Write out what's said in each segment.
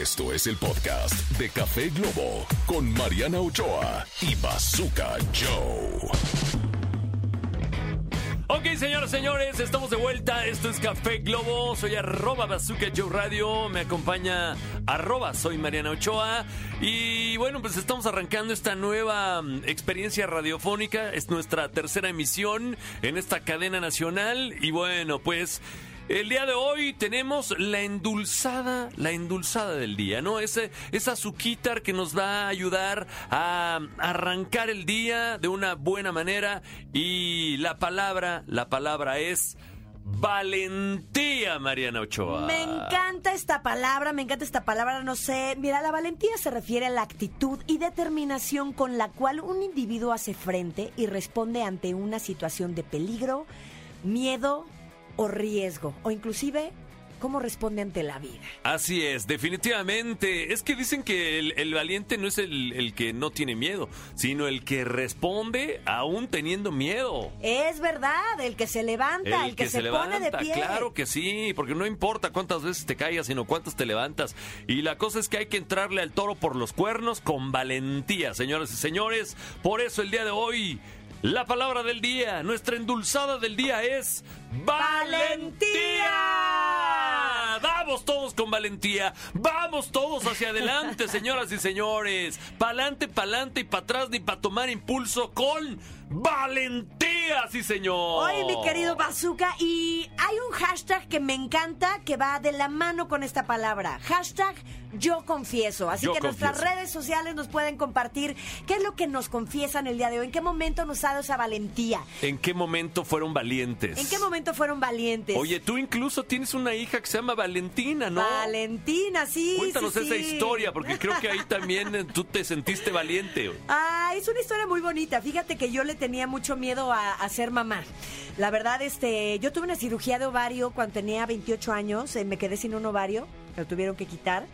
Esto es el podcast de Café Globo con Mariana Ochoa y Bazooka Joe. Ok, señoras, señores, estamos de vuelta. Esto es Café Globo. Soy arroba Bazooka Joe Radio. Me acompaña arroba Mariana Ochoa. Y bueno, pues estamos arrancando esta nueva mm, experiencia radiofónica. Es nuestra tercera emisión en esta cadena nacional. Y bueno, pues el día de hoy tenemos la endulzada, la endulzada del día, ¿no? Ese, esa azuquitar que nos va a ayudar a arrancar el día de una buena manera. Y la palabra, la palabra es valentía, Mariana Ochoa. Me encanta esta palabra, me encanta esta palabra, no sé. Mira, la valentía se refiere a la actitud y determinación con la cual un individuo hace frente y responde ante una situación de peligro, miedo o riesgo, o inclusive cómo responde ante la vida. Así es, definitivamente. Es que dicen que el, el valiente no es el, el que no tiene miedo, sino el que responde aún teniendo miedo. Es verdad, el que se levanta, el, que, se, pone de pie. Claro que sí, porque no importa cuántas veces te caigas, sino cuántas te levantas. Y la cosa es que hay que entrarle al toro por los cuernos con valentía, señoras y señores. Por eso el día de hoy, la palabra del día, nuestra endulzada del día es valentía. Vamos todos con valentía. Vamos todos hacia adelante, señoras y señores. Pa'lante, pa'lante y para atrás ni para tomar impulso con valentía, sí señor. Oye, mi querido Bazooka, y hay un hashtag que me encanta que va de la mano con esta palabra. Hashtag yo confieso. Así Yo que nuestras confieso. redes sociales nos pueden compartir qué es lo que nos confiesan el día de hoy, en qué momento nos ha dado esa valentía, ¿En qué momento fueron valientes? en qué momento fueron valientes. Oye, tú incluso tienes una hija que se llama Valentina, ¿no? Valentina, sí. Cuéntanos sí, esa historia, porque creo que ahí también eh, tú te sentiste valiente. Ah, es una historia muy bonita. Fíjate que yo le tenía mucho miedo a, a ser mamá. La verdad, este, yo tuve una cirugía de ovario cuando tenía 28 años. eh, me quedé sin un ovario, me lo tuvieron que quitar.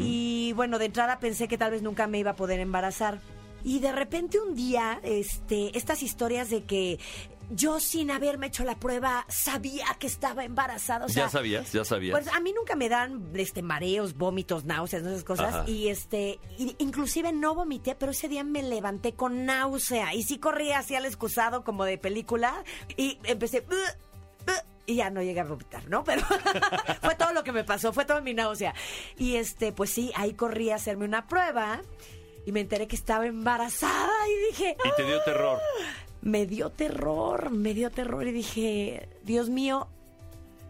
Y bueno, de entrada pensé que tal vez nunca me iba a poder embarazar. Y de repente un día, este, estas historias de que yo sin haberme hecho la prueba sabía que estaba embarazada. O sea, ya sabías, ya sabías. pues a mí nunca me dan este mareos, vómitos, náuseas, esas cosas. Ajá. Y este, inclusive no vomité, pero ese día me levanté con náusea. Y sí corrí así al excusado como de película. Y empecé. Y ya no llegué a vomitar, ¿no? Pero fue todo lo que me pasó, fue toda mi náusea. Y este, pues sí, ahí corrí a hacerme una prueba. Y me enteré que estaba embarazada y dije, y te dio terror. me dio terror, me dio terror y dije, Dios mío,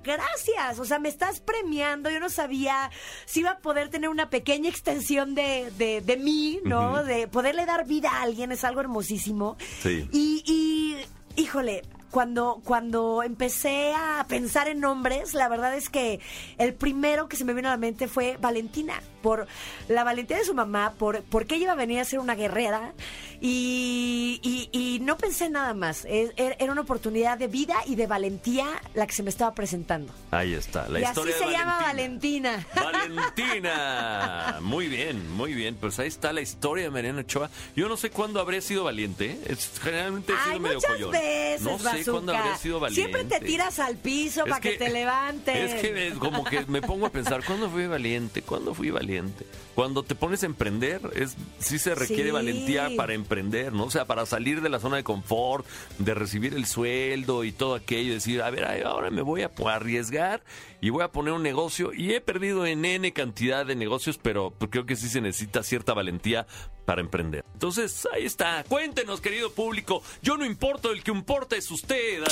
gracias, o sea, me estás premiando, yo no sabía si iba a poder tener una pequeña extensión de, de, de mí, ¿no? De poderle dar vida a alguien, es algo hermosísimo. Sí. Y, y, híjole, cuando, cuando empecé a pensar en nombres, la verdad es que el primero que se me vino a la mente fue Valentina, por la valentía de su mamá, por porque ella iba a venir a ser una guerrera y, y- y no pensé en nada más. Es- er- Era una oportunidad de vida y de valentía la que se me estaba presentando. Ahí está, la y así historia se de llama Valentina. Valentina. Valentina. Muy bien, muy bien. Pues ahí está la historia de Mariana Ochoa. Yo no sé cuándo habré sido valiente. ¿eh? Es, generalmente he sido Ay, medio muchas collón. veces, no sé habré sido valiente. Siempre te tiras al piso para que, te levantes. Es que como que me pongo a pensar, ¿cuándo fui valiente? ¿Cuándo fui valiente? Cuando te pones a emprender, es sí se requiere Sí. valentía para emprender, ¿no? O sea, para salir de la zona de confort, de recibir el sueldo y todo aquello, decir, a ver, ahora me voy a arriesgar y voy a poner un negocio. Y he perdido en N cantidad de negocios, pero creo que sí se necesita cierta valentía para emprender. Entonces, ahí está. Cuéntenos, querido público. Yo no importo, el que importa es usted.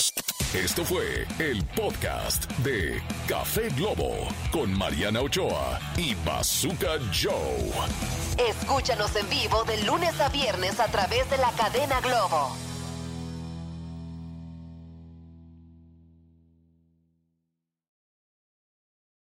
Esto fue el podcast de Café Globo con Mariana Ochoa y Bazooka Joe. Escúchanos en vivo de lunes a viernes a través de la cadena Globo.